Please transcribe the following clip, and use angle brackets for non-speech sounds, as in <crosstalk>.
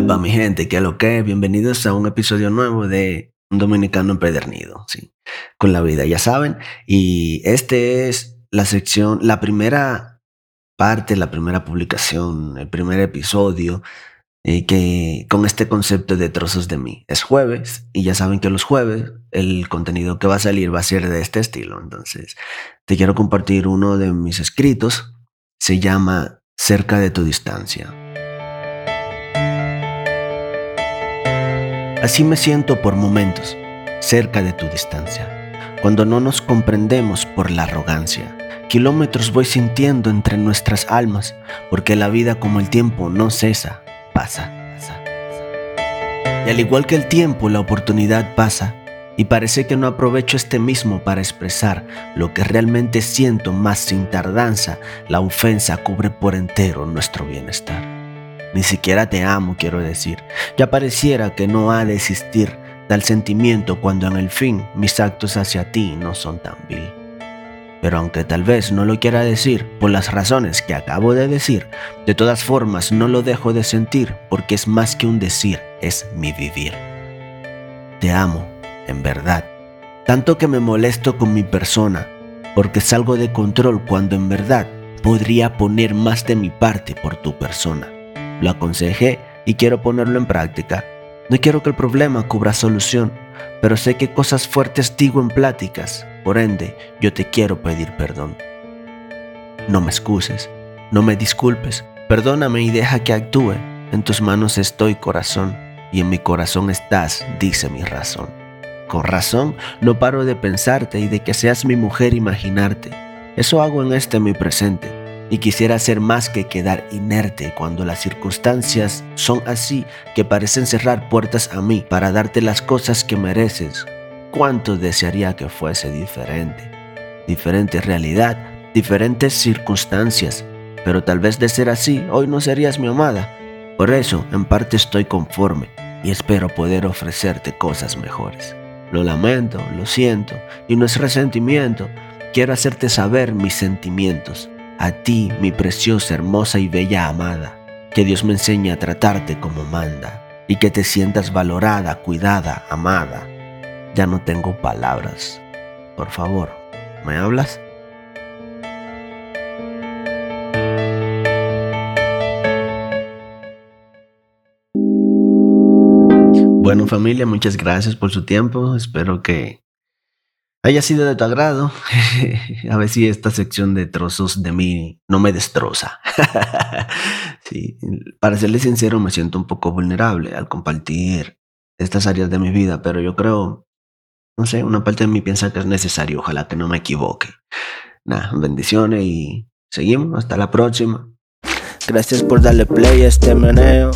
Epa, mi gente, ¿qué lo que? Bienvenidos a un episodio nuevo de Un Dominicano Empedernido, sí, con la vida, ya saben. Y este es la sección, la primera parte, la primera publicación, el primer episodio eh, que con este concepto de trozos de mí. Es jueves y ya saben que los jueves el contenido que va a salir va a ser de este estilo. Entonces, te quiero compartir uno de mis escritos. Se llama Cerca de tu distancia. Así me siento por momentos, cerca de tu distancia, cuando no nos comprendemos por la arrogancia. Kilómetros voy sintiendo entre nuestras almas, porque la vida como el tiempo no cesa, pasa. Y al igual que el tiempo, la oportunidad pasa, y parece que no aprovecho este mismo para expresar lo que realmente siento más sin tardanza, la ofensa cubre por entero nuestro bienestar. Ni siquiera te amo, quiero decir. Ya pareciera que no ha de existir tal sentimiento cuando en el fin mis actos hacia ti no son tan vil. Pero aunque tal vez no lo quiera decir por las razones que acabo de decir, de todas formas no lo dejo de sentir porque es más que un decir, es mi vivir. Te amo, en verdad. Tanto que me molesto con mi persona, porque salgo de control cuando en verdad podría poner más de mi parte por tu persona. Lo aconsejé y quiero ponerlo en práctica. No quiero que el problema cubra solución, pero sé que cosas fuertes digo en pláticas. Por ende, yo te quiero pedir perdón. No me excuses, no me disculpes, perdóname y deja que actúe. En tus manos estoy, corazón, y en mi corazón estás, dice mi razón. Con razón, no paro de pensarte y de que seas mi mujer imaginarte. Eso hago en este mi presente y quisiera ser más que quedar inerte cuando las circunstancias son así que parecen cerrar puertas a mí para darte las cosas que mereces. ¿Cuánto desearía que fuese diferente? Diferente realidad, diferentes circunstancias, pero tal vez de ser así, hoy no serías mi amada. Por eso, en parte estoy conforme y espero poder ofrecerte cosas mejores. Lo lamento, lo siento, y no es resentimiento, quiero hacerte saber mis sentimientos a ti, mi preciosa, hermosa y bella amada, que Dios me enseñe a tratarte como manda y que te sientas valorada, cuidada, amada. Ya no tengo palabras. Por favor, ¿me hablas? Bueno familia, muchas gracias por su tiempo. Espero que haya sido de tu agrado. <laughs> A ver si esta sección de trozos de mí no me destroza. <laughs> sí, para serle sincero, me siento un poco vulnerable al compartir estas áreas de mi vida, pero yo creo, no sé, una parte de mí piensa que es necesario. Ojalá que no me equivoque. Nada, bendiciones y seguimos. Hasta la próxima. Gracias por darle play a este meneo.